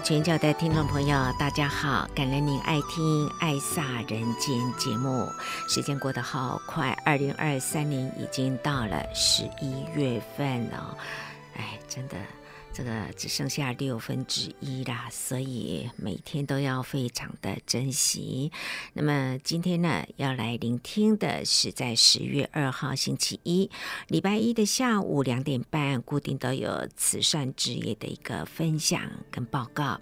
全球的听众朋友，大家好！感恩您爱听《爱撒人间》节目。时间过得好快，二零二三年已经到了十一月份了，哎，真的。这个只剩下六分之一啦，所以每天都要非常的珍惜。那么今天呢，要来聆听的是在十月二号星期一，礼拜一的下午两点半，固定都有慈善之夜的一个分享跟报告。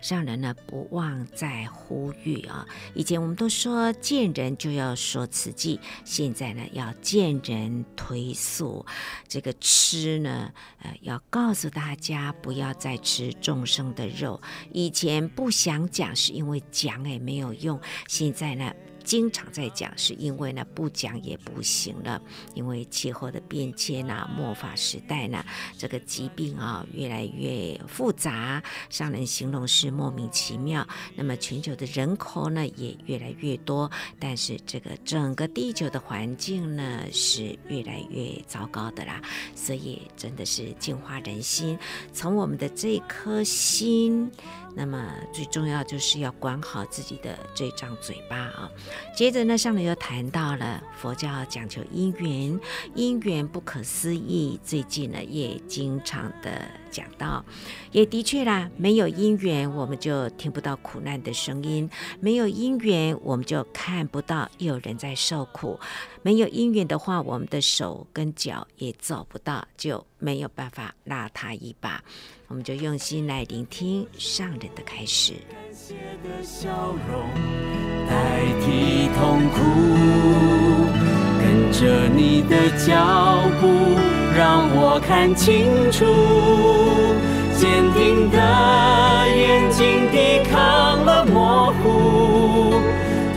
上人呢，不忘在呼吁啊，以前我们都说见人就要说慈济，现在呢要见人推素。这个吃呢，呃，要告诉大家。家不要再吃众生的肉。以前不想讲，是因为讲也没有用。现在呢？经常在讲，是因为呢不讲也不行了，因为气候的变迁呐，末法时代呢，这个疾病啊越来越复杂，上人形容是莫名其妙。那么全球的人口呢也越来越多，但是这个整个地球的环境呢是越来越糟糕的啦。所以真的是净化人心，从我们的这颗心。那么最重要就是要管好自己的这张嘴巴啊。接着呢，上面又谈到了佛教讲求因缘，因缘不可思议。最近呢，也经常的讲到，也的确啦，没有因缘，我们就听不到苦难的声音；没有因缘，我们就看不到有人在受苦；没有因缘的话，我们的手跟脚也走不到，就没有办法拉他一把。我们就用心来聆听上人的开始。感谢的笑容代替痛苦，跟着你的脚步，让我看清楚。坚定的眼睛抵抗了模糊，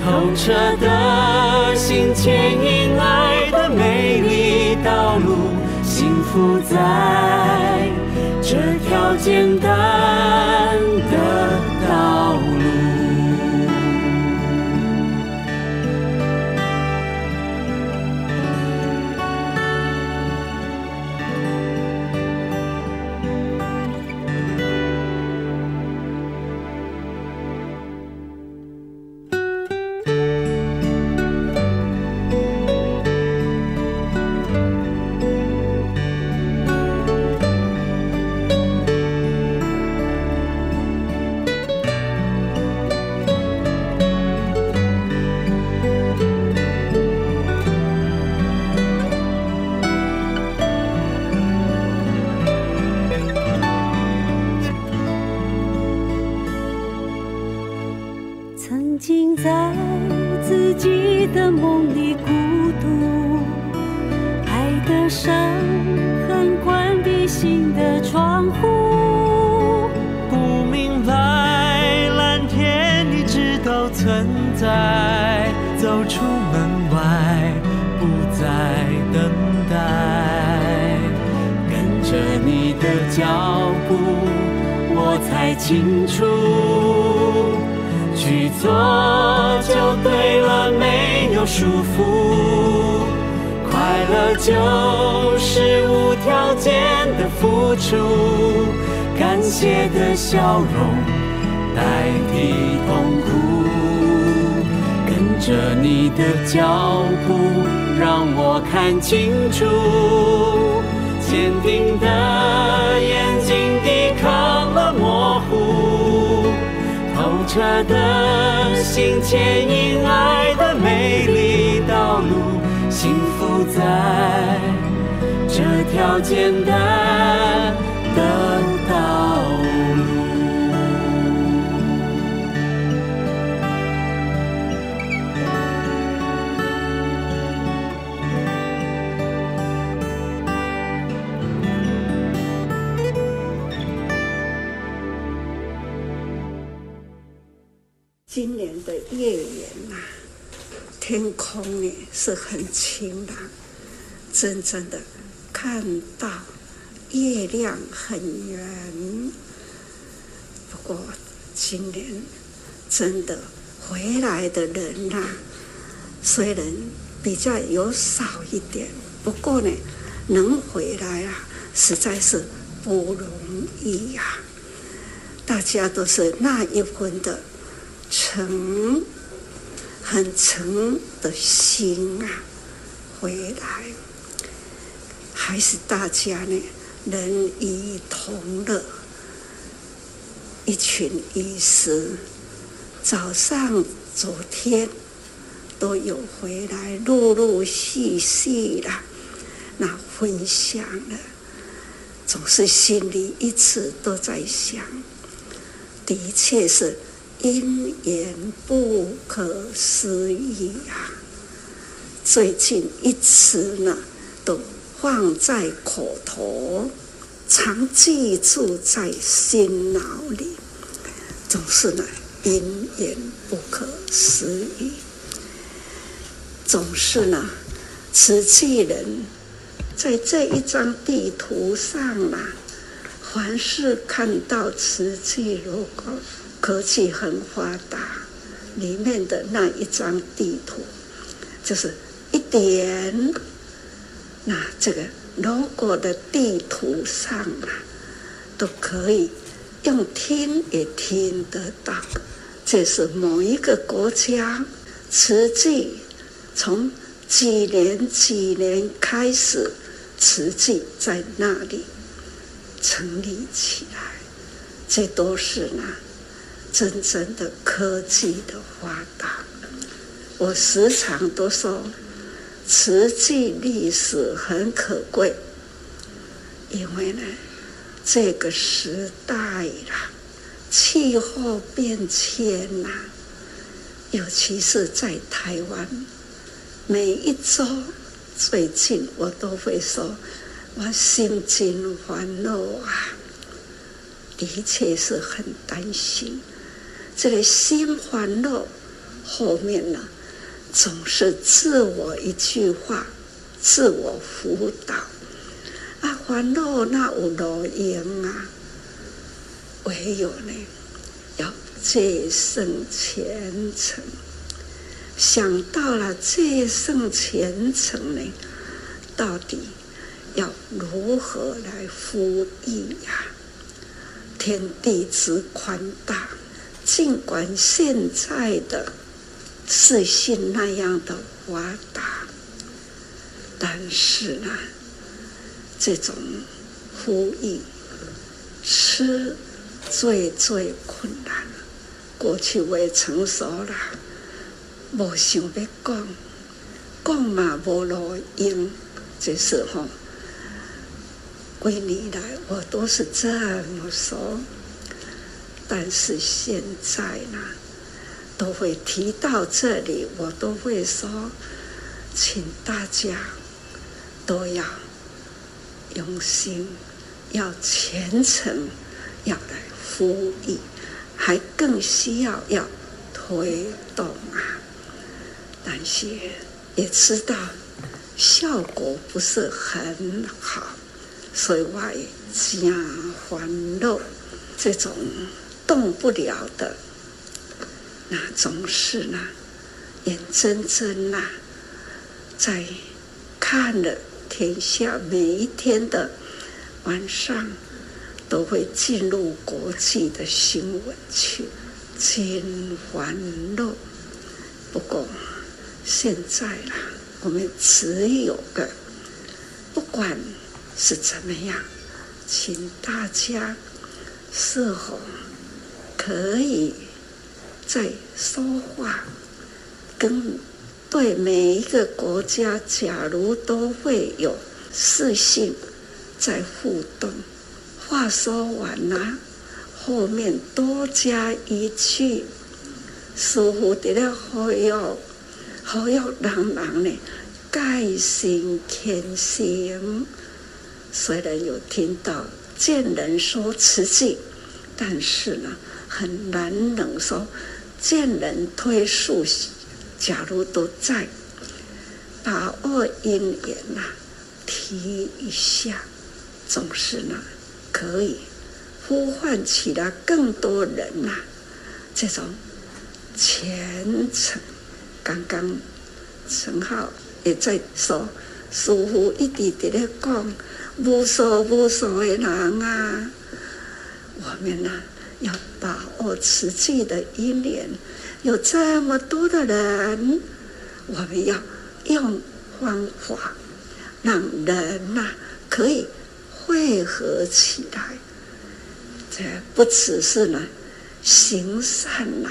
透彻的心牵引爱的美丽道路，幸福在。这条简单的心在自己的梦里孤独，爱的伤痕关闭心的窗户，不明白蓝天，你知道存在，走出门外，不再等待，跟着你的脚步，我才清楚。做就对了没有束缚。快乐就是无条件的付出感谢的笑容代替痛苦。跟着你的脚步让我看清楚坚定的眼睛抵抗啦的心牵引爱的美丽道路幸福在这条简单月圆呐，天空呢是很晴朗，真正的看到月亮很圆。不过今年真的回来的人呐，虽然比较有少一点，不过呢，能回来啊，实在是不容易呀。大家都是那一份的。诚，很诚的心啊，回来，还是大家呢，能一同乐，一群医师，早上、昨天都有回来，陆陆续续的那分享了，总是心里一直都在想，的确是。因缘不可思议啊！最近一词呢，都放在口头，常记住在心脑里，总是呢，因缘不可思议。总是呢，慈济人在这一张地图上啊，凡是看到慈济如果。科技很发达，里面的那一张地图，就是一点。那这个 logo 的地图上啊，都可以用听也听得到。这是某一个国家，实际从几年几年开始，实际在那里成立起来，这都是呢。真正的科技的发达，我时常都说，实际历史很可贵，因为呢，这个时代啦，气候变迁呐，尤其是在台湾，每一周最近我都会说，我心惊烦恼啊，的确是很担心。这个心烦恼后面呢，总是自我一句话，自我辅导啊，烦恼那有路用啊，唯有呢要最胜虔诚。想到了最胜虔诚呢，到底要如何来服役呀？天地之宽大。尽管现在的视讯那样的发达，但是呢，这种服役吃最最困难。过去我也成熟了，无想要讲，讲嘛无路用，这时候，归你来，我都是这么说。但是现在呢，都会提到这里，我都会说，请大家都要用心，要虔诚，要来服役，还更需要要推动啊。但是也知道效果不是很好，所以我也加欢乐这种。动不了的，那总是呢，眼睁睁呐，在看了天下每一天的晚上，都会进入国际的新闻去，真烦恼。不过现在啦，我们只有个，不管是怎么样，请大家是否。可以在说话，跟对每一个国家，假如都会有视讯在互动，话说完了，后面多加一句，舒服的了，好有好有人人呢，盖心天心。虽然有听到见人说慈济，但是呢。很难能说，见人推树，假如都在，把握因缘呐，提一下，总是呢可以呼唤起来更多人呐。这种虔诚，刚刚陈浩也在说，师父一直在咧讲，无数无数的人啊，我们呐、啊、要把握慈济的因缘，有这么多的人，我们要用方法，让人呐、可以汇合起来，这不只是呢。行善呐、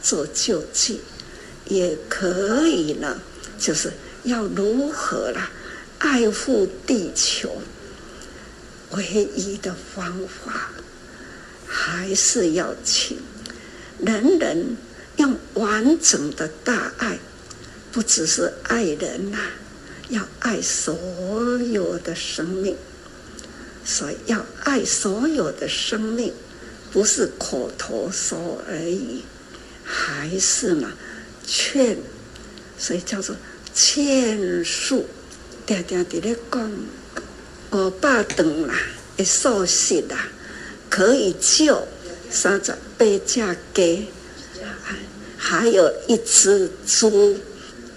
做救济，也可以呢。就是要如何啦，爱护地球，唯一的方法，还是要请人人用完整的大爱，不只是爱人呐、要爱所有的生命，所以要爱所有的生命。不是口头说而已，还是呢劝，所以叫做劝树。定定在咧讲，五百吨啦，的素食啦，可以救三十八只鸡，还有一只猪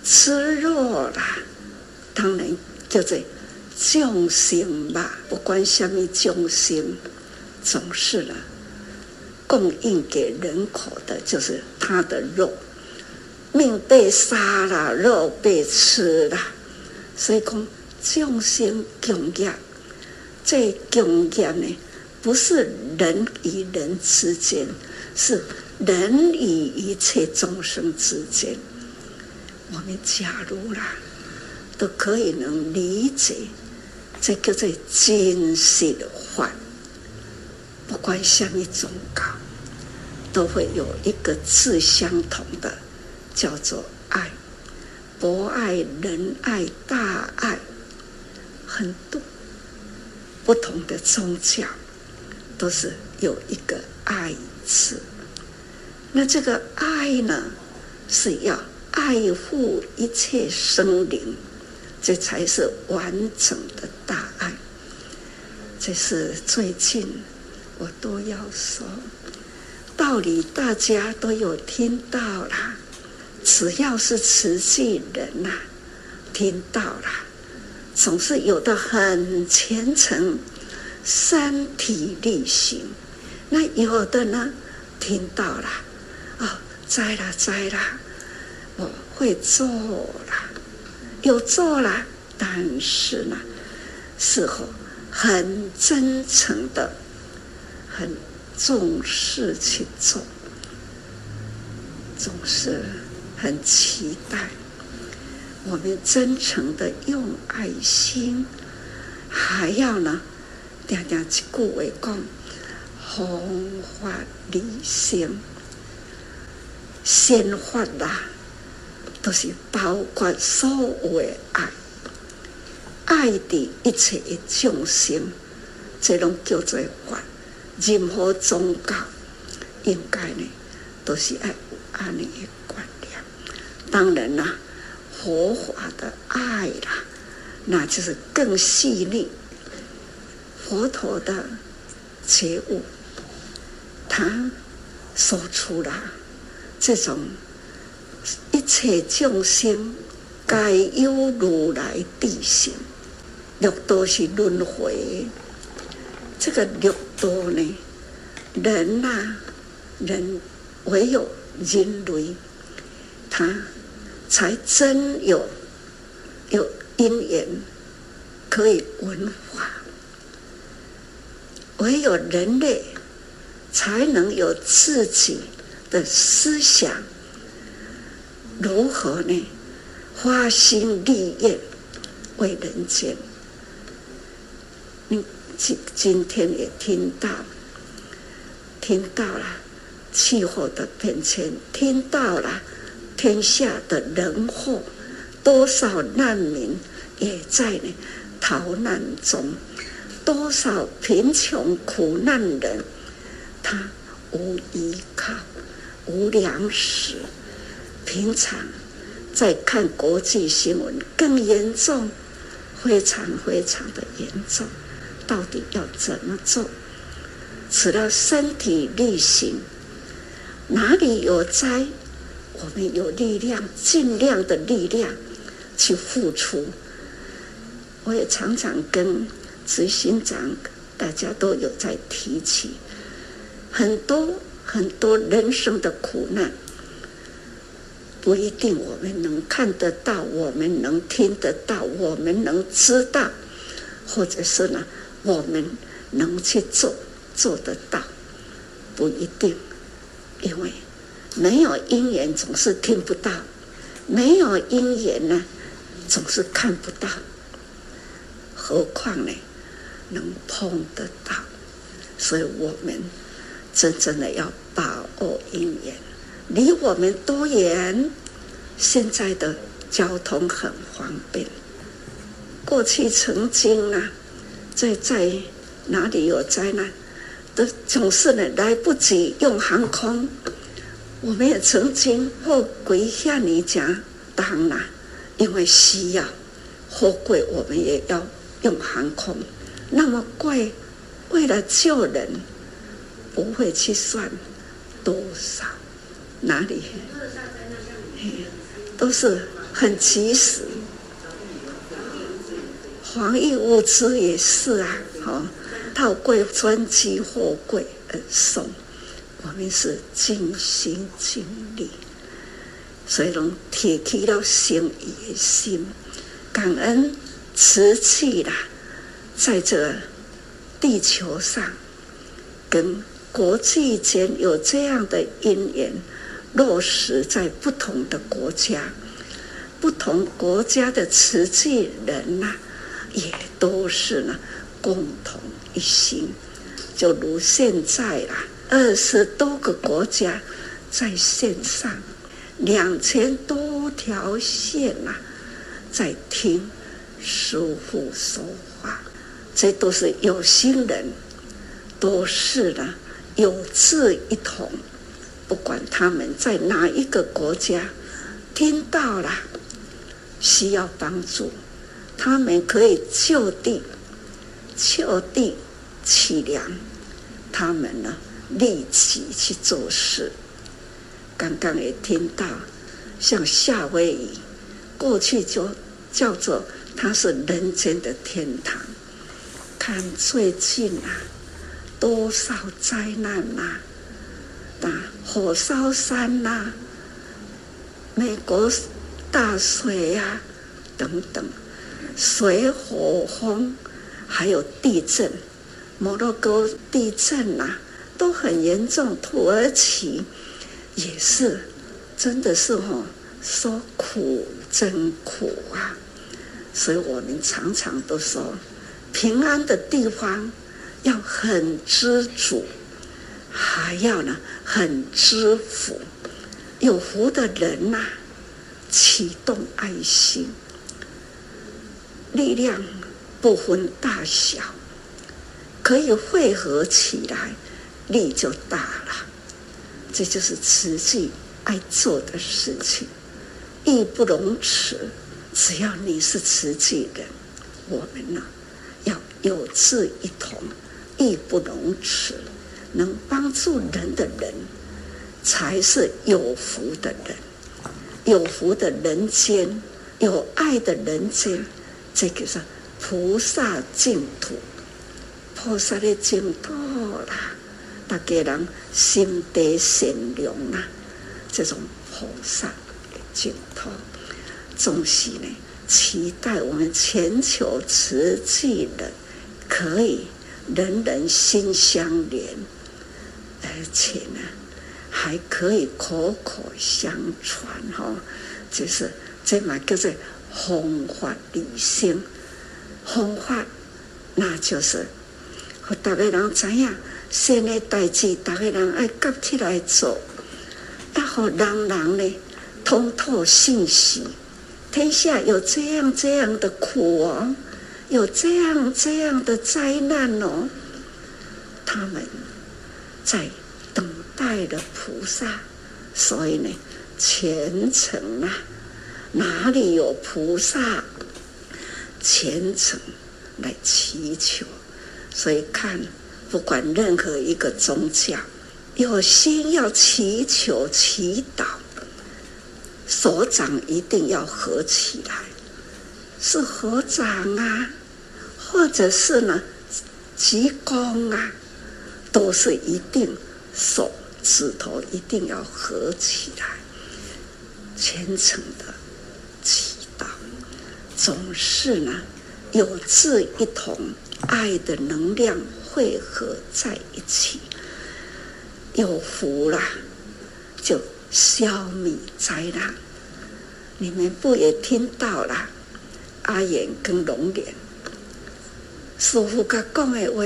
吃肉啦。当然叫做众生吧，不管什么众生，总是了。供应给人口的就是他的肉，命被杀了，肉被吃了，所以讲众生共业，这共业呢，不是人与人之间，是人与一切众生之间。我们假如啦，都可以能理解，这个叫做精细的话。不管什么宗教，都会有一个字相同的，叫做爱，博爱、仁爱、大爱，很多不同的宗教都是有一个爱字。那这个爱呢，是要爱护一切生灵，这才是完整的大爱。这是最近。我都要说道理，大家都有听到啦。只要是慈济人呐、啊，听到了，总是有的很虔诚，身体力行。那有的呢，听到了，哦，在了，在了，我会做了，有做了，但是呢，事后很真诚的。很重视去做，总是很期待我们真诚的用爱心，还要呢，常常一句话讲，佛法利生，先法啦，都是包括所有的爱，爱的一切的众生，这拢叫做法。任何宗教应该呢，都是爱有安尼的观念。当然啦，佛法的爱啦，那就是更细腻。佛陀的觉悟，他说出了这种一切众生皆有如来地性，六道是轮回。这个六道呢，人呐、啊，人唯有人类，他才真有有因缘可以闻法。唯有人类才能有自己的思想，如何呢？花心立业为人间，你。今今天也听到，听到了气候的变迁，听到了天下的人祸，多少难民也在呢逃难中，多少贫穷苦难人，他无依靠，无粮食。平常在看国际新闻，更严重，非常非常的严重。到底要怎么做？除了身体力行，哪里有灾，我们有力量，尽量的力量去付出。我也常常跟执行长，大家都有在提起，很多很多人生的苦难，不一定我们能看得到，我们能听得到，我们能知道，或者是呢，我们能去做做得到，不一定，因为没有因缘总是听不到，没有因缘呢，总是看不到。何况呢，能碰得到，所以我们真正的要把握因缘。离我们多远？现在的交通很方便。过去曾经啊，在在哪里有灾难，都总是呢来不及用航空。我们也曾经货柜向你讲，当然因为需要货柜，我们也要。用航空那么贵，为了救人，不会去算多少，哪里？都是很及时。防疫物资也是啊，好，套柜专机货柜而送，我们是尽心尽力，所以拢提起了心意的心，感恩。瓷器啦，在这地球上，跟国际间有这样的因缘落实在不同的国家，不同国家的瓷器人呐，也都是呢共同一心。就如现在啊，二十多个国家在线上，两千多条线呐，在听。师傅说，这都是有心人，都是呢有志一同。不管他们在哪一个国家，听到了需要帮助，他们可以就地就地起粮，他们呢立即去做事。刚刚也听到，像夏威夷，过去就叫做。它是人间的天堂。看最近啊，多少灾难呐、啊！啊，火烧山呐、啊，美国大水呀、啊，等等，水火风，还有地震，摩洛哥地震呐、啊，都很严重。土耳其也是，真的是哦，说苦真苦啊！所以我们常常都说，平安的地方要很知足，还要呢很知福。有福的人呐、启动爱心，力量不分大小，可以汇合起来，力就大了。这就是慈济爱做的事情，义不容辞。只要你是慈济人，我们呢有志一同，义不容辞，能帮助人的人，才是有福的人。有福的人间，有爱的人间，这个是菩萨净土，菩萨的净土啦，大家人心地善良啊，这种菩萨的净土。总是呢，期待我们全球慈济人可以人人心相连，而且呢，还可以口口相传哈。就是这嘛叫做弘法利生，弘法那就是和大家人知影，善的代志，大家人爱夹起来做，然后人人呢通透信息。天下有这样这样的苦哦，有这样这样的灾难哦，他们在等待的菩萨所以呢，虔诚啊，哪里有菩萨虔诚来祈求？所以看，不管任何一个宗教，有心要祈求祈祷，手掌一定要合起来，是合掌啊，或者是呢，鞠躬啊，都是一定手。指头一定要合起来，虔诚的祈祷，总是呢有志一同，爱的能量汇合在一起，有福了，就消弭灾难。你们不也听到了？阿言跟龙莲师父讲的话，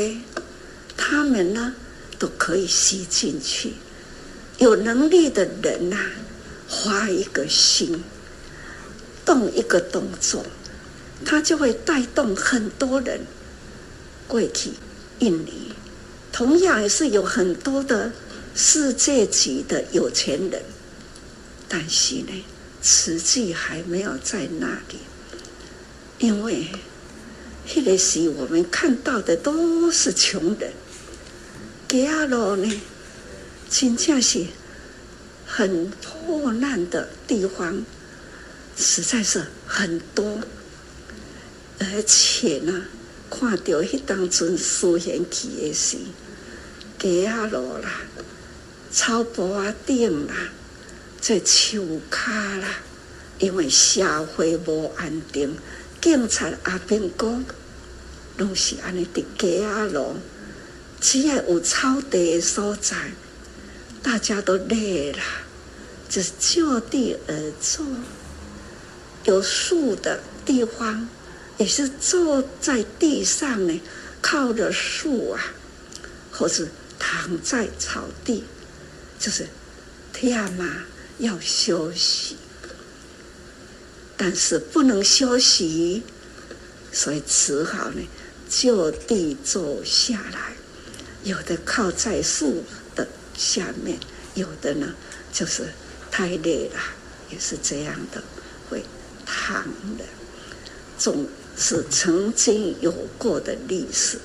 他们呢都可以吸进去。有能力的人呐、啊，花一个心，动一个动作，他就会带动很多人过去印尼。同样也是有很多的世界级的有钱人，但是呢，实际还没有在那里，因为那个时我们看到的都是穷人，给阿罗呢。真正是很破烂的地方，实在是很多，而且呢，看到迄当阵苏贤去的时，街路啦、草坡啊顶啦、在树卡啦，因为社会无安定，警察阿兵哥拢是安尼伫街仔路，只要有草地的所在。大家都累了，就是就地而坐。有树的地方，也是坐在地上呢，靠着树啊，或是躺在草地，就是天嘛要休息，但是不能休息，所以只好呢就地坐下来。有的靠在树的。下面有的呢，就是太累了，也是这样的，会躺的。总是曾经有过的历史。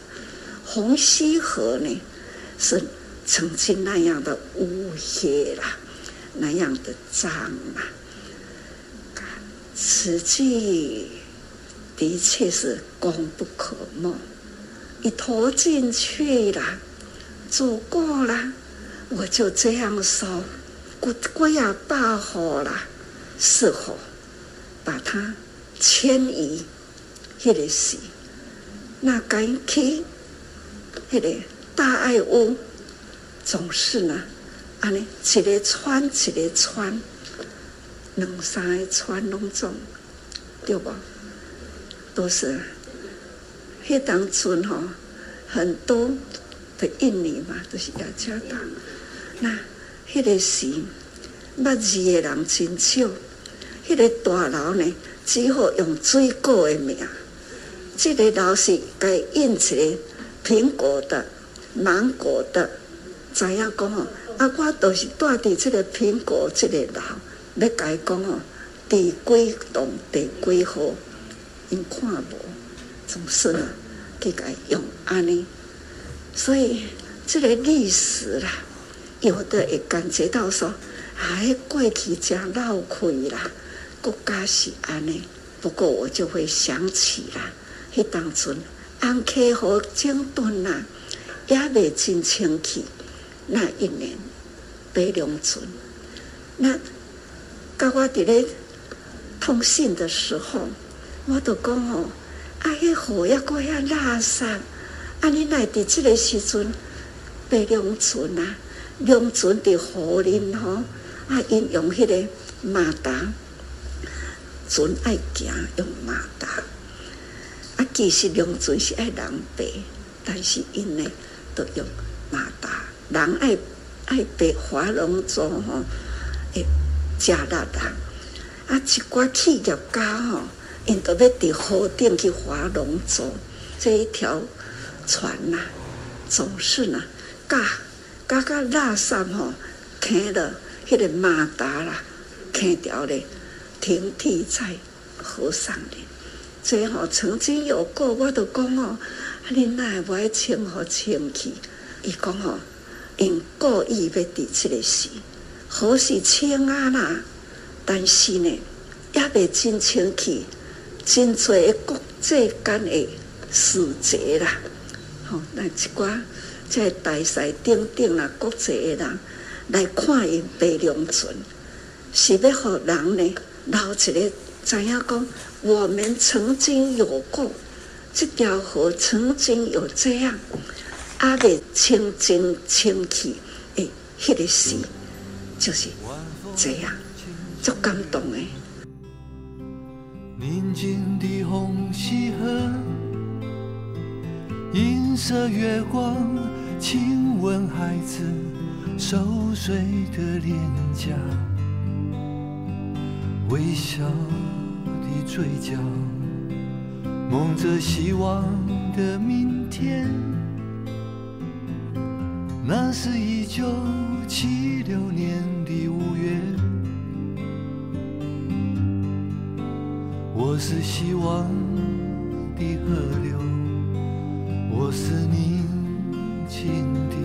红溪河呢，是曾经那样的污黑啦，那样的脏啊。此际的确是功不可没，一投进去了，走过了。我就这样说，我我要大火了，是否把它迁移？迄个是，那赶去，迄个大爱屋，总是呢，安尼一个穿一个穿，两三个穿拢总，对不？都是，迄当村吼，很多的印尼嘛，都是亚加达。那，迄个时，捌字的人真少。迄个大楼呢，只好用水果的名。这个楼是该印一个苹果的、芒果的。知影讲吼，啊，我都是住伫这个苹果这个楼。要甲伊讲哦，第几栋、第几号，因看无，总是呢，去该用安尼。所以这个历史啦。有的会感觉到说，哎，过去真闹亏啦，国家是安尼。不过我就会想起啦，迄当阵安溪河整顿啦，也未真清气。那一年，北龙村，那甲我伫咧通信的时候，我都讲吼，啊，迄河也过遐垃圾，啊，你来伫这个时阵，北龙村啊。用船伫河林吼，啊，因用迄个马达，船爱行用马达，啊，其实用船是爱人爬，但是因呢都用马达，人爱爱爬华龙舟吼，会加力的，啊，一寡企业家吼，因都要伫河顶去划龙舟，这一条船呐、啊，总是呐，嘎。嘎嘎拉上吼，看了迄个马达啦，牵掉咧，停替在河上咧。所以吼，曾经有过，我都讲哦，你奈不爱称呼称去？伊讲吼，因故意要伫这个时，好是清啊啦，但是呢，也未真清气，真侪国际间的使节啦，吼，那一寡即个大赛顶顶啦，国际的人来看因白龙船，是要互人呢，留一个知影讲，我们曾经有过，这条河曾经有这样，阿未清净清气，诶，迄个时就是这样，足感动诶。宁静的红溪河，银色月光，亲吻孩子熟睡的脸颊，微笑的嘴角，蒙着希望的明天。那是一九七六年的五月。我是希望的河流，我是宁静的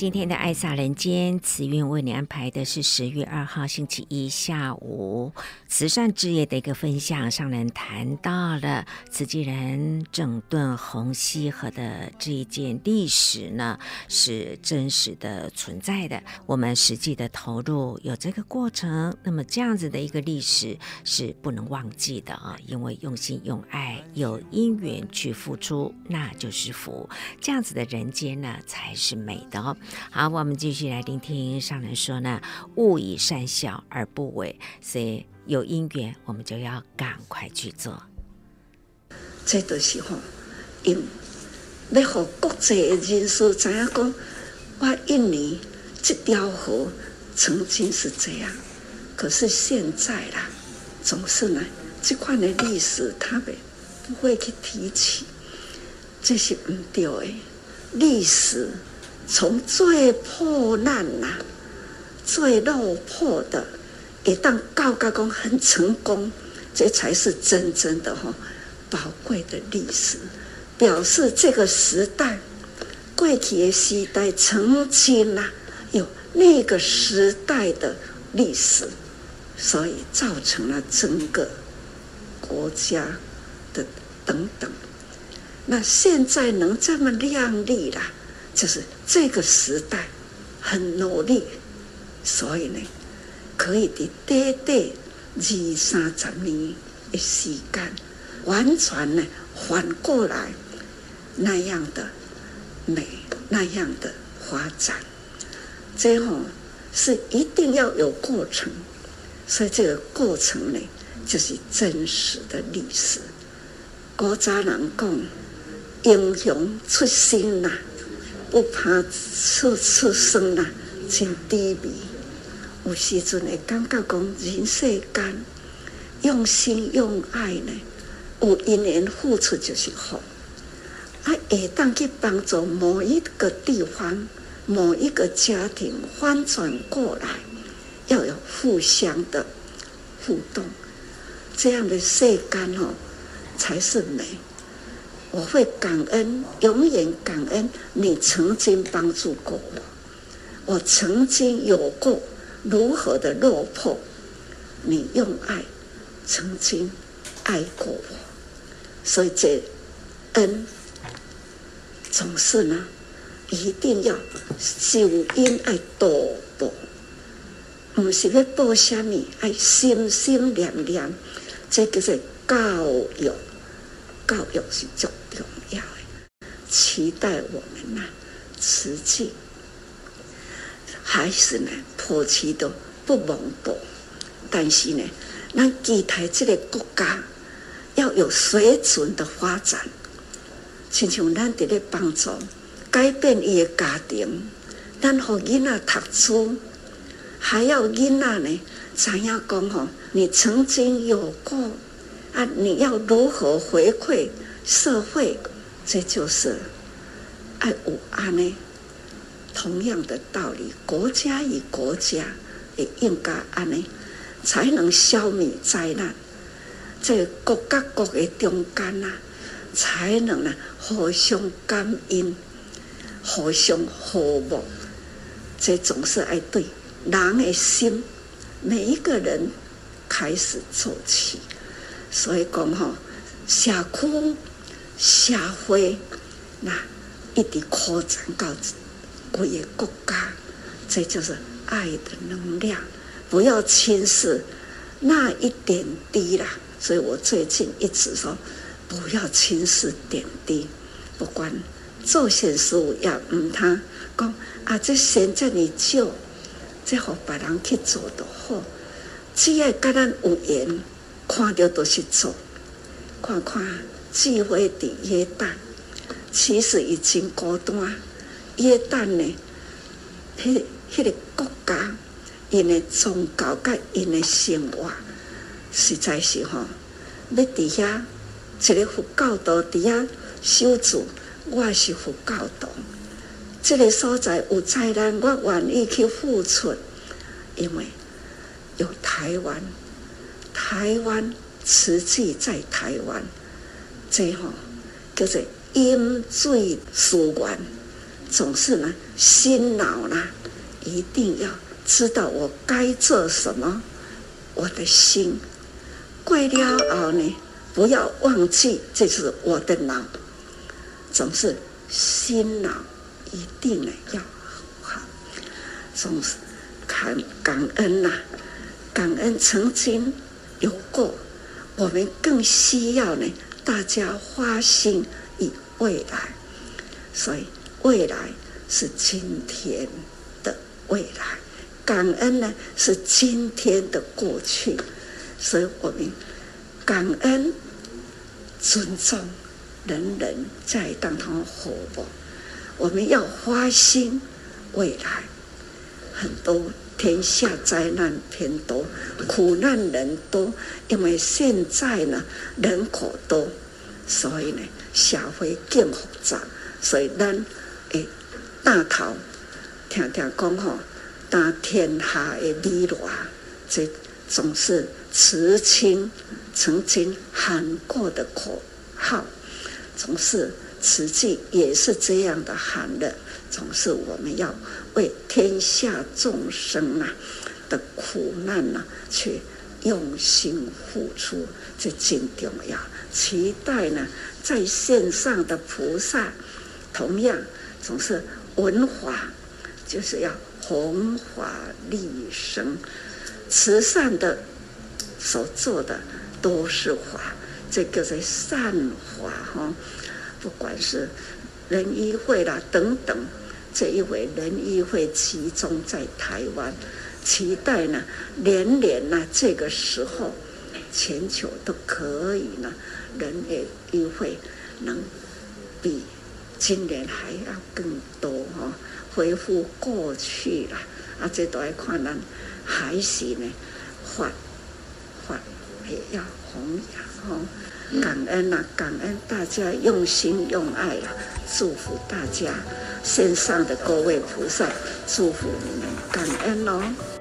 今天的爱撒人间慈运为你安排的是十月二号星期一下午慈善之夜的一个分享，上人谈到了慈济人整顿红溪河的这一件历史呢，是真实的存在的。我们实际的投入有这个过程，那么这样子的一个历史是不能忘记的啊，因为用心用爱，有因缘去付出，那就是福。这样子的人间呢，才是美的哦。好，我们继续来聆听上人说呢：“勿以善小而不为。”所以有因缘，我们就要赶快去做。这都是吼，因要让国际的人士知影讲，我印尼这条河曾经是这样，可是现在啦，总是呢，这块的历史他们不会去提起，这是唔对的历史。从最破烂呐、最落魄的，也当告告公很成功，这才是真正的哈宝贵的历史，表示这个时代贵体的时代曾经呐有那个时代的历史，所以造成了整个国家的等等。那现在能这么亮丽啦？就是这个时代很努力，所以呢，可以的短短二三十年的时间，完全呢反过来那样的美，那样的发展。最后是一定要有过程，所以这个过程呢，就是真实的历史。古早人讲，英雄出身呐。不怕出出生啦，真低微。有时阵会感觉讲，人世间用心用爱呢，有因缘付出就是好。啊，会当去帮助某一个地方、某一个家庭翻转过来，要有互相的互动，这样的世间哦，才是美。我会感恩，永远感恩你曾经帮助过我。我曾经有过如何的落魄，你用爱曾经爱过我，所以这恩总是呢，一定要受因爱多报，不是要报什么，爱心心念念，这个是教育，教育是足。重要的，期待我们呐，慈济还是呢，迫切的不忘报。但是呢，咱期待这个国家要有水准的发展，亲像咱伫咧帮助改变伊的家庭，咱互囡仔读书，还要囡仔呢，知影讲吼，你曾经有过啊，你要如何回馈？社会，这就是爱有安呢同样的道理，国家与国家也应该安尼，才能消灭灾难。这个、国家国的中间啊，才能呢互相感应，互相和睦。这总是爱对人的心，每一个人开始做起。所以讲吼，社区、社会那一直扩展到规个国家，这就是爱的能量。不要轻视那一点滴啦。所以我最近一直说，不要轻视点滴，不管做些事物要嗯，他讲啊，这现在你就这好别人去做的好，只要跟咱有缘。看到都是做，看看智慧的耶诞，其实已经孤单。耶诞呢，迄、那、迄个国家，因的宗教甲因的生活，实在是吼，要伫遐一个佛教徒伫遐修持，我也是佛教徒。这个所在有灾难，我愿意去付出，因为有台湾。台湾慈济在台湾，这吼叫做饮醉思源，总是呢心脑呢一定要知道我该做什么，我的心过了后呢，不要忘记这是我的脑，总是心脑一定呢要好，总是感感恩呐、感恩曾经。有过，我们更需要呢，大家花心以未来，所以未来是今天的未来，感恩呢是今天的过去，所以我们感恩、尊重，人人在当中活过，我们要花心未来，很多。天下灾难偏多，苦难人多，因为现在呢人口多，所以呢社会更复杂，所以咱诶大头听听讲吼，打天下的利乱，这总是慈亲曾经喊过的口号，总是慈济也是这样的喊的。总是我们要为天下众生啊的苦难呐、去用心付出，这真重要。期待呢，在线上的菩萨，同样总是文化，就是要弘法利生，慈善的所做的都是法，这个是善法哈。不管是仁医会啦等等。这一回仁医会集中在台湾，期待呢，年年呢，这个时候，全球都可以呢，仁医会能比今年还要更多哈、哦，恢复过去了啊！这都要看咱还是呢，法法也要弘扬哈、哦，感恩呐、感恩大家用心用爱啊，祝福大家。线上的各位菩萨，祝福你们，感恩哦。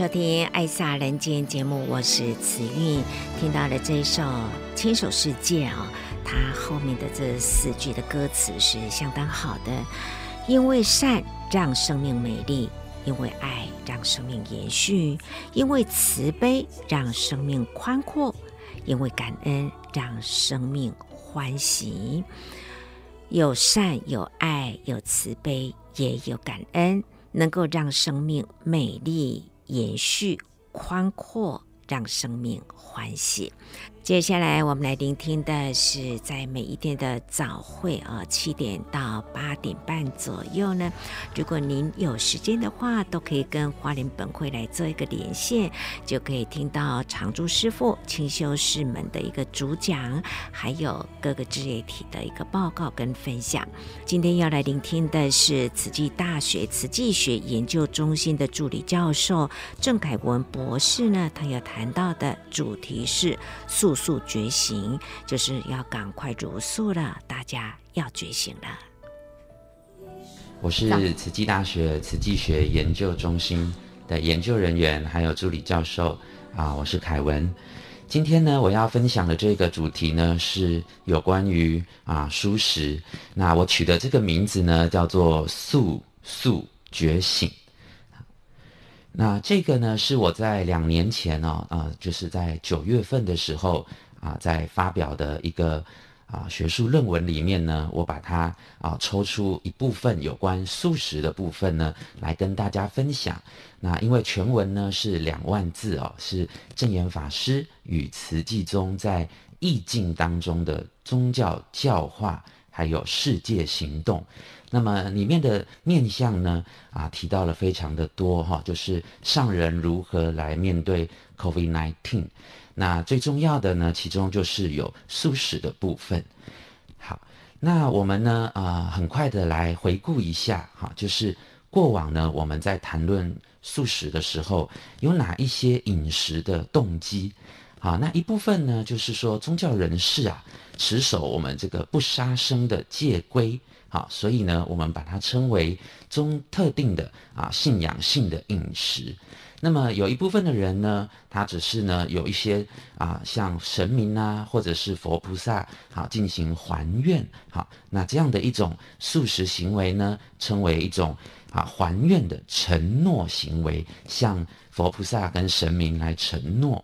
收听《爱撒人间》节目，我是慈韵。听到了这一首《牵手世界》啊，它后面的这四句的歌词是相当好的。因为善让生命美丽，因为爱让生命延续，因为慈悲让生命宽阔，因为感恩让生命欢喜。有善，有爱，有慈悲，也有感恩。能够让生命美丽延续、宽阔，让生命欢喜。接下来我们来聆听的是在每一天的早会啊，七点到八点半左右呢。如果您有时间的话，都可以跟花莲本会来做一个连线，就可以听到常住师傅清修师们的一个主讲，还有各个职业体的一个报告跟分享。今天要来聆听的是慈济大学慈济学研究中心的助理教授郑凯文博士呢，他要谈到的主题是素。速速觉醒，就是要赶快茹素了。大家要觉醒了。我是慈济大学慈济学研究中心的研究人员，还有助理教授啊，我是凯文。今天呢，我要分享的这个主题呢，是有关于啊蔬食。那我取的这个名字呢，叫做速速觉醒。那这个呢，是我在两年前哦，啊、呃，就是在九月份的时候啊、在发表的一个啊、学术论文里面呢，我把它啊、抽出一部分有关素食的部分呢，来跟大家分享。那因为全文呢是两万字哦，是证严法师与慈济宗在意境当中的宗教教化，还有世界行动。那么里面的面相呢，啊，提到了非常的多哈，就是上人如何来面对 COVID-19。那最重要的呢，其中就是有素食的部分。好，那我们呢，啊，很快的来回顾一下哈，就是过往呢，我们在谈论素食的时候，有哪一些饮食的动机？好，那一部分呢，就是说宗教人士啊，持守我们这个不杀生的戒规。好，所以呢，我们把它称为中特定的啊信仰性的饮食。那么有一部分的人呢，他只是呢有一些啊向神明啊或者是佛菩萨好进行还愿。好，那这样的一种素食行为呢，称为一种啊还愿的承诺行为，向佛菩萨跟神明来承诺。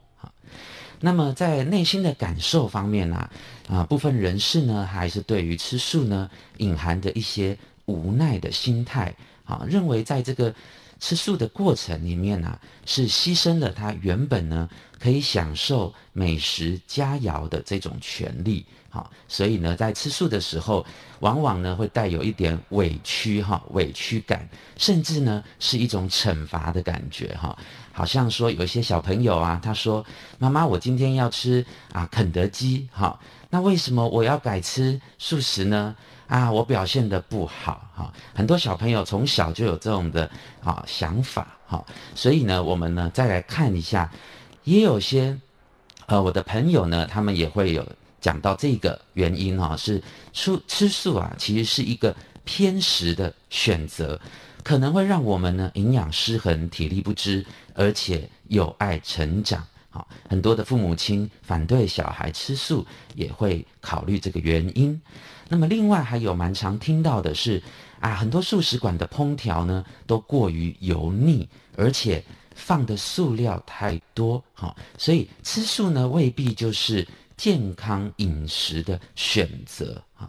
那么在内心的感受方面呢，啊部分人士呢还是对于吃素呢隐含着一些无奈的心态，啊，认为在这个吃素的过程里面呢，是牺牲了他原本呢可以享受美食佳肴的这种权利，好，所以呢在吃素的时候，往往呢会带有一点委屈哈，委屈感，甚至呢是一种惩罚的感觉哈。好像说有一些小朋友啊，他说：“妈妈，我今天要吃啊肯德基，哈，那为什么我要改吃素食呢？啊，我表现得不好，哈，很多小朋友从小就有这种的啊想法，哈，所以呢，我们呢再来看一下，也有些呃我的朋友呢，他们也会有讲到这个原因哈，是吃吃素啊，其实是一个偏食的选择。”可能会让我们呢营养失衡、体力不支，而且有碍成长。很多的父母亲反对小孩吃素，也会考虑这个原因。那么，另外还有蛮常听到的是啊，很多素食馆的烹调呢都过于油腻，而且放的素料太多，哈，所以吃素呢未必就是健康饮食的选择，哈。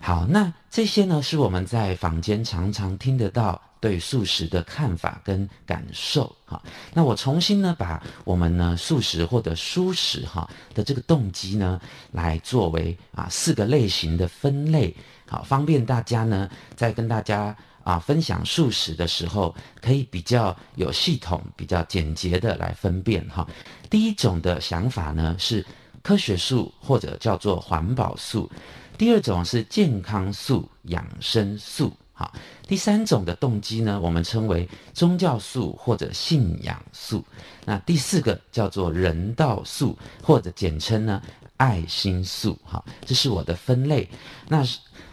好，那这些呢是我们在坊间常常听得到对素食的看法跟感受，哈。那我重新呢把我们呢素食或者蔬食哈的这个动机呢来作为啊四个类型的分类，好，方便大家呢在跟大家啊分享素食的时候可以比较有系统、比较简洁的来分辨哈。第一种的想法呢是科学素或者叫做环保素。第二种是健康素、养生素，好。第三种的动机呢，我们称为宗教素或者信仰素。那第四个叫做人道素，或者简称呢爱心素，好。这是我的分类。那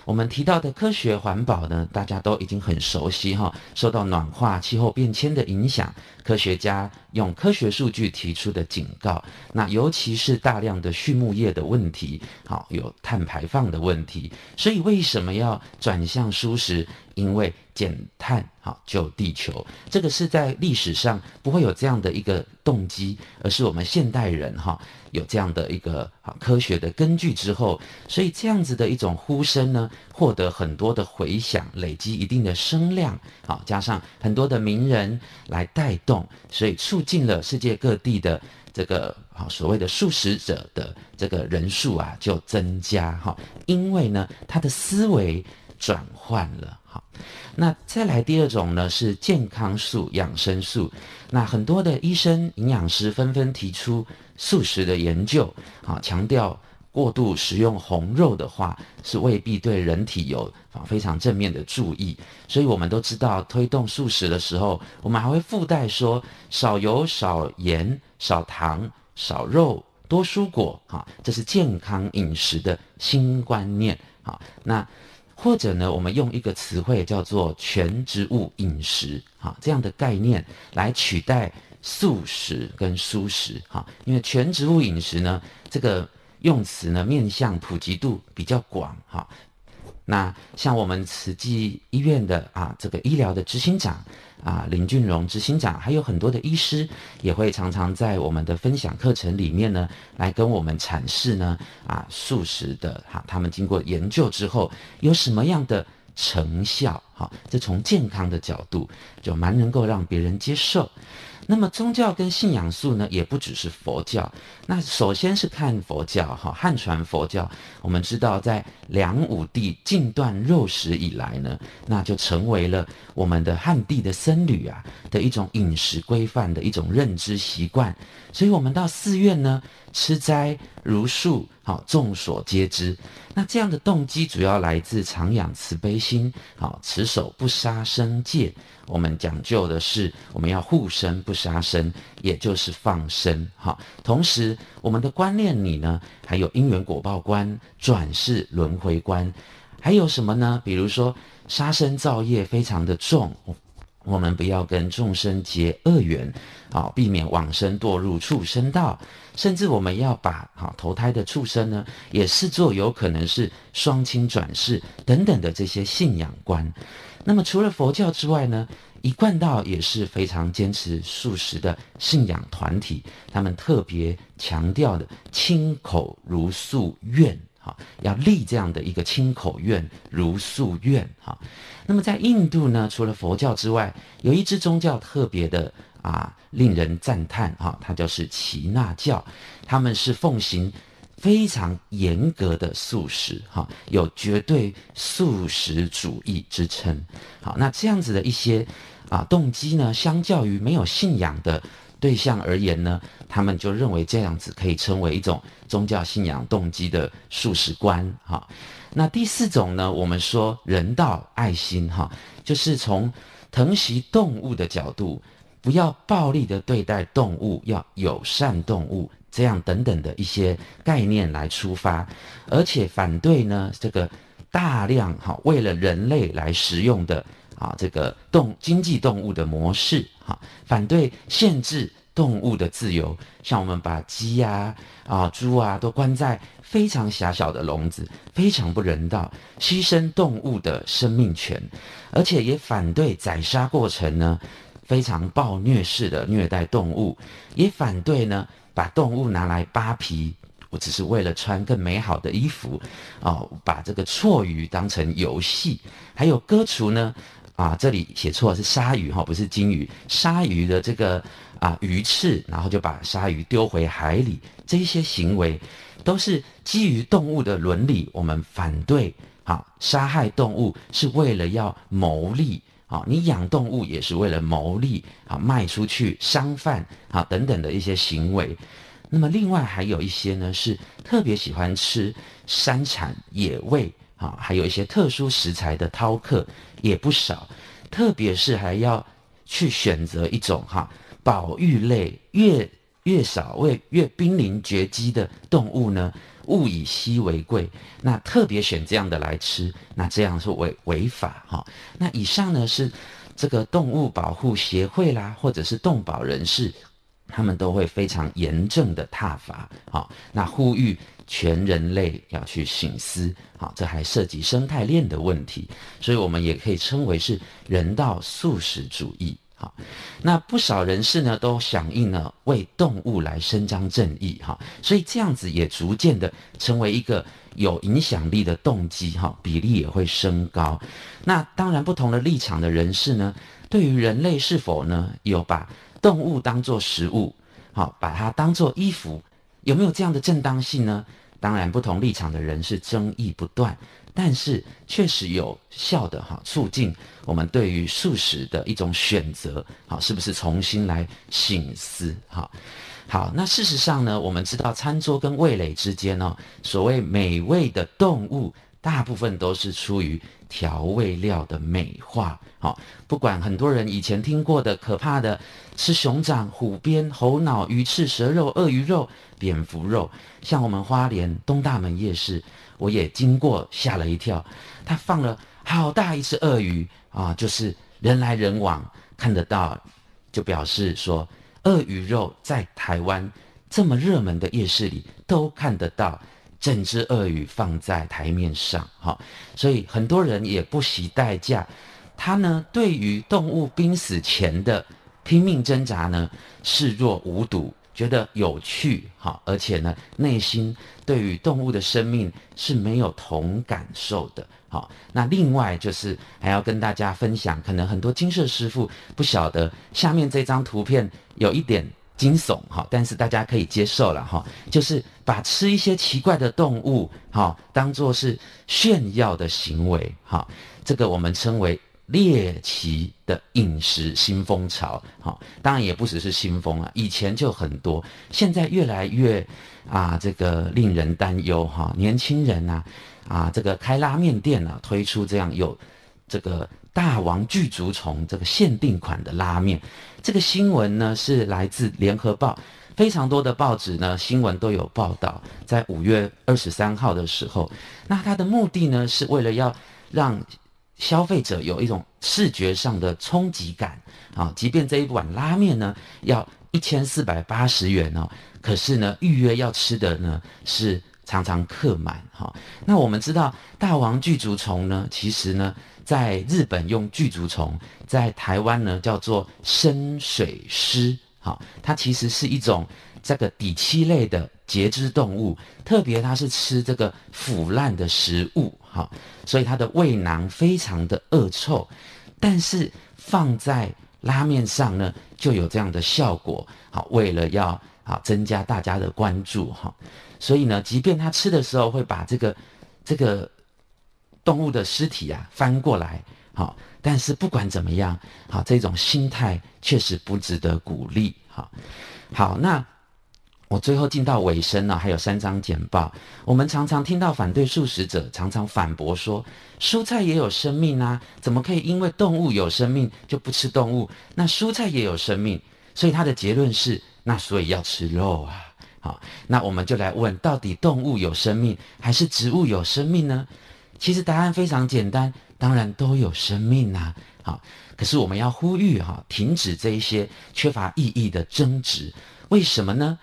我们提到的科学环保呢，大家都已经很熟悉哈。受到暖化、气候变迁的影响，科学家用科学数据提出的警告，那尤其是大量的畜牧业的问题，好，有碳排放的问题，所以为什么要转向蔬食？因为减碳好救地球，这个是在历史上不会有这样的一个动机，而是我们现代人哈有这样的一个啊科学的根据之后，所以这样子的一种呼声呢，获得很多的回响，累积一定的声量，好加上很多的名人来带动，所以促进了世界各地的这个啊所谓的素食者的这个人数啊就增加哈，因为呢他的思维。转换了，好，那再来第二种呢，是健康素、养生素。那很多的医生、营养师纷纷提出素食的研究，啊，强调过度食用红肉的话，是未必对人体有啊非常正面的注意。所以我们都知道，推动素食的时候，我们还会附带说少油、少盐、少糖、少肉、多蔬果，哈，这是健康饮食的新观念，好，那。或者呢，我们用一个词汇叫做全植物饮食，哈，这样的概念来取代素食跟蔬食，哈，因为全植物饮食呢，这个用词呢，面向普及度比较广，哈。那像我们慈济医院的啊，这个医疗的执行长啊，林俊荣执行长，还有很多的医师，也会常常在我们的分享课程里面呢，来跟我们阐释呢，啊，素食的哈、他们经过研究之后有什么样的成效，这从健康的角度就蛮能够让别人接受。那么宗教跟信仰素呢，也不只是佛教。那首先是看佛教哈，汉传佛教，我们知道在梁武帝禁断肉食以来呢，那就成为了我们的汉地的僧侣啊的一种饮食规范的一种认知习惯。所以，我们到寺院呢，吃斋茹素，好，众所皆知。那这样的动机主要来自常养慈悲心，好，持守不杀生戒。我们讲究的是，我们要护身不杀生，也就是放生。哈，同时我们的观念里呢，还有因缘果报观、转世轮回观，还有什么呢？比如说杀生造业非常的重。我们不要跟众生结恶缘，啊，避免往生堕入畜生道，甚至我们要把啊投胎的畜生呢，也视作有可能是双亲转世等等的这些信仰观。那么除了佛教之外呢，一贯道也是非常坚持素食的信仰团体，他们特别强调的亲口如素愿。好，要立这样的一个亲口愿、如素愿。哈，那么在印度呢，除了佛教之外，有一支宗教特别的啊，令人赞叹。哈，它就是耆那教，他们是奉行非常严格的素食。哈，有绝对素食主义之称。好，那这样子的一些啊动机呢，相较于没有信仰的。对象而言呢，他们就认为这样子可以称为一种宗教信仰动机的素食观哈。那第四种呢，我们说人道爱心哈，就是从疼惜动物的角度，不要暴力的对待动物，要友善动物，这样等等的一些概念来出发，而且反对呢这个大量哈为了人类来食用的。啊，这个动经济动物的模式，哈，反对限制动物的自由，像我们把鸡呀、啊、啊猪啊都关在非常狭小的笼子，非常不人道，牺牲动物的生命权，而且也反对宰杀过程呢，非常暴虐式的虐待动物，也反对呢把动物拿来扒皮，我只是为了穿更美好的衣服，哦，把这个错鱼当成游戏，还有割除呢。啊，这里写错是鲨鱼哈，不是鲸鱼。鲨鱼的这个啊鱼翅，然后就把鲨鱼丢回海里，这些行为都是基于动物的伦理，我们反对。啊，杀害动物是为了要牟利啊，你养动物也是为了牟利啊，卖出去商贩啊等等的一些行为。那么另外还有一些呢，是特别喜欢吃山产野味。啊，还有一些特殊食材的饕客也不少，特别是还要去选择一种哈保育类越越少、越越濒临绝迹的动物呢，物以稀为贵，那特别选这样的来吃，那这样是违违法哈。那以上呢是这个动物保护协会啦，或者是动保人士，他们都会非常严正的挞伐，好，那呼吁。全人类要去省思，好，这还涉及生态链的问题，所以我们也可以称为是人道素食主义。好，那不少人士呢都响应了为动物来伸张正义，哈，所以这样子也逐渐的成为一个有影响力的动机，哈，比例也会升高。那当然，不同的立场的人士呢，对于人类是否呢有把动物当作食物，好，把它当作衣服，有没有这样的正当性呢？当然，不同立场的人是争议不断，但是确实有效的哈，促进我们对于素食的一种选择，好，是不是重新来醒思？哈，好，那事实上呢，我们知道餐桌跟味蕾之间呢，所谓美味的动物，大部分都是出于调味料的美化。好，不管很多人以前听过的可怕的吃熊掌、虎鞭、猴脑、鱼翅、蛇肉、鳄鱼肉、蝙蝠肉，像我们花莲东大门夜市，我也经过，吓了一跳。他放了好大一只鳄鱼啊，就是人来人往看得到，就表示说鳄鱼肉在台湾这么热门的夜市里都看得到，整只鳄鱼放在台面上，哈，所以很多人也不惜代价。他呢，对于动物濒死前的拼命挣扎呢，视若无睹，觉得有趣，哈，而且呢，内心对于动物的生命是没有同感受的，好。那另外就是还要跟大家分享，可能很多金色师傅不晓得下面这张图片有一点惊悚，哈，但是大家可以接受了，哈，就是把吃一些奇怪的动物，哈，当做是炫耀的行为，哈，这个我们称为。猎奇的饮食新风潮，哈，当然也不只是新风啊，以前就很多，现在越来越啊，这个令人担忧哈。年轻人呐，啊，这个开拉面店啊，推出这样有这个大王巨足虫这个限定款的拉面，这个新闻呢是来自联合报，非常多的报纸呢新闻都有报道，在五月二十三号的时候，那它的目的呢是为了要让。消费者有一种视觉上的冲击感啊，即便这一碗拉面呢要一千四百八十元哦，可是呢预约要吃的呢是常常客满哈。那我们知道大王具足虫呢，其实呢在日本用巨足虫，在台湾呢叫做深水狮，好，它其实是一种这个底栖类的节肢动物，特别它是吃这个腐烂的食物。好，所以它的胃囊非常的恶臭，但是放在拉面上呢，就有这样的效果。好，为了要好增加大家的关注哈，所以呢，即便它吃的时候会把这个这个动物的尸体啊翻过来，好，但是不管怎么样，好，这种心态确实不值得鼓励。好，好，那。我最后进到尾声了，还有三张简报。我们常常听到反对素食者常常反驳说，蔬菜也有生命啊，怎么可以因为动物有生命就不吃动物？那蔬菜也有生命，所以他的结论是，那所以要吃肉啊。好，那我们就来问，到底动物有生命还是植物有生命呢？其实答案非常简单，当然都有生命啊。好，可是我们要呼吁哈，停止这一些缺乏意义的争执。为什么呢？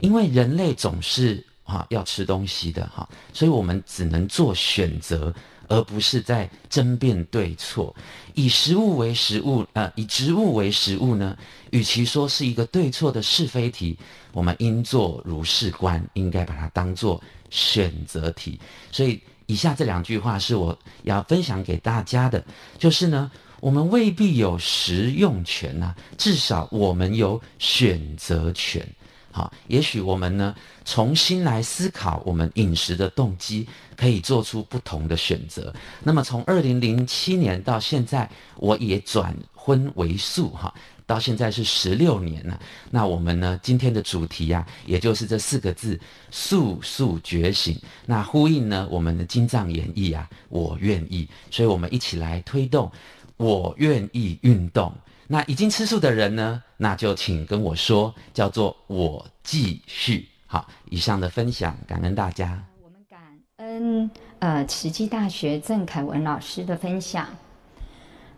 因为人类总是哈要吃东西的哈，所以我们只能做选择，而不是在争辩对错。以食物为食物，呃，以植物为食物呢？与其说是一个对错的是非题，我们应做如是观，应该把它当作选择题。所以，以下这两句话是我要分享给大家的，就是呢，我们未必有食用权呐、至少我们有选择权。好，也许我们呢，重新来思考我们饮食的动机，可以做出不同的选择。那么从二零零七年到现在，我也转荤为素，哈，到现在是十六年了。那我们呢，今天的主题呀、啊，也就是这四个字：素素觉醒。那呼应呢，我们的金藏演义啊，我愿意。所以我们一起来推动，我愿意运动。那已经吃素的人呢，那就请跟我说，叫做我继续。好，以上的分享，感恩大家。我们感恩呃慈济大学郑凯文老师的分享。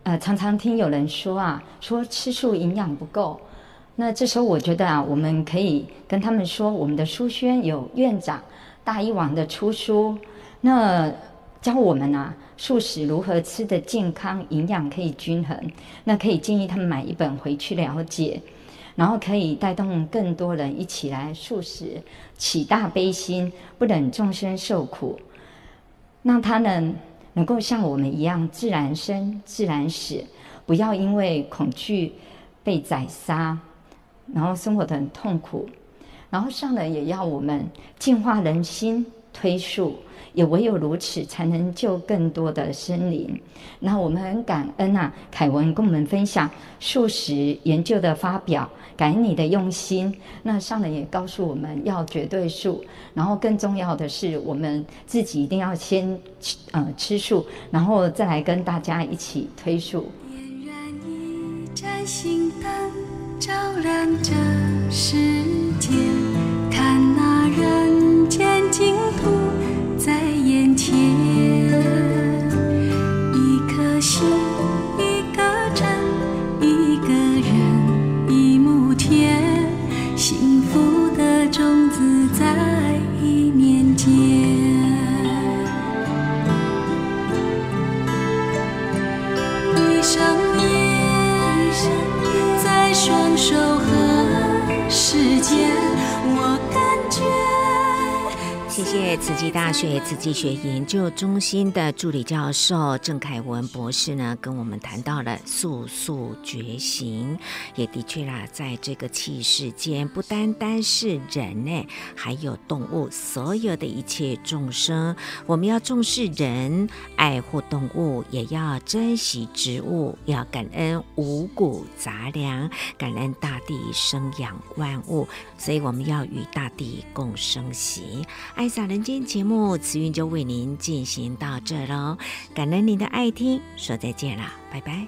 呃，常常听有人说啊，说吃素营养不够。那这时候我觉得啊，我们可以跟他们说，我们的书轩有院长大医王的出书，那教我们啊。素食如何吃得健康、营养可以均衡？那可以建议他们买一本回去了解，然后可以带动更多人一起来素食，起大悲心，不忍众生受苦，让他呢能够像我们一样自然生、自然死，不要因为恐惧被宰杀，然后生活的很痛苦。然后上人也要我们净化人心，推树。也唯有如此，才能救更多的生灵。那我们很感恩啊，凯文跟我们分享素食研究的发表，感恩你的用心。那上人也告诉我们要绝对素，然后更重要的是，我们自己一定要先吃呃吃素，然后再来跟大家一起推素。点燃一盏心灯，照亮这世界，看那人间净土。天济学研究中心的助理教授郑凯文博士呢，跟我们谈到了素素觉醒。也的确啦，在这个气世间，不单单是人呢，还有动物，所有的一切众生，我们要重视人，爱护动物，也要珍惜植物，要感恩五谷杂粮，感恩大地生养万物。所以我们要与大地共生息。爱撒人间节目，慈云就为您进行到这喽，感恩您的爱听，说再见了，拜拜。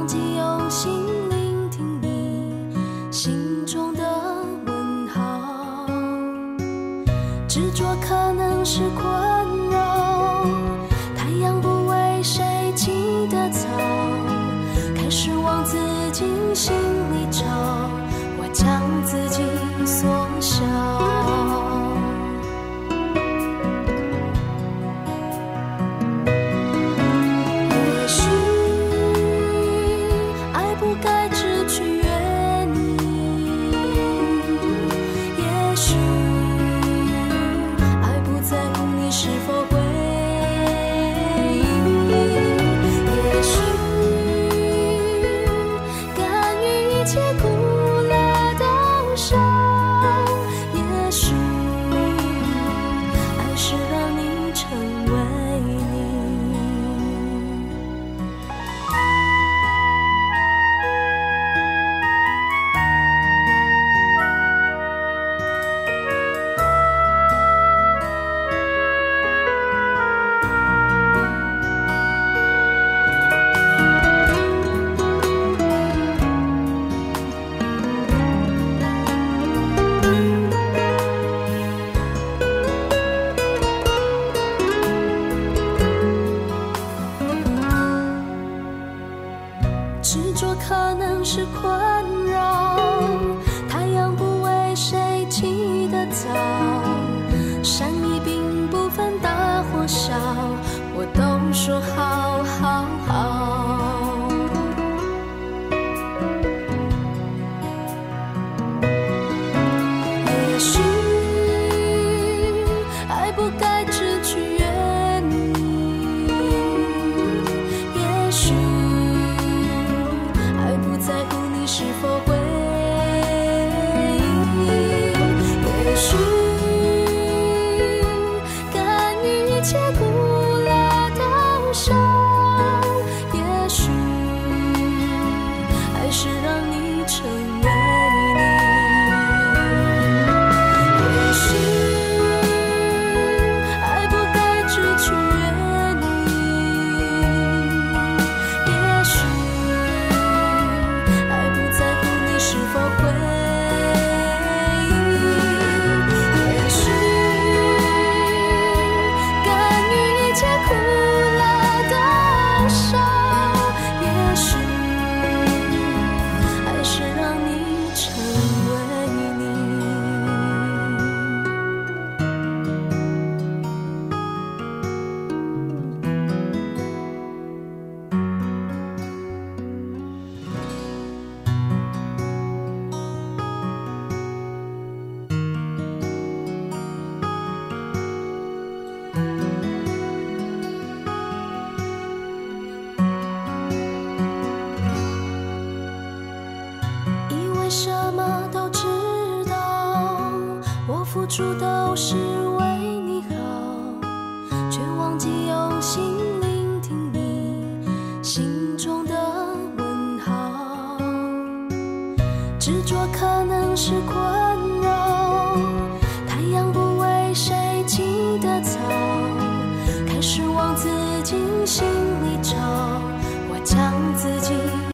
忘记用心聆听你心中的问号，执着可能是困扰。太阳不为谁起得早，开始往自己心里找，我将。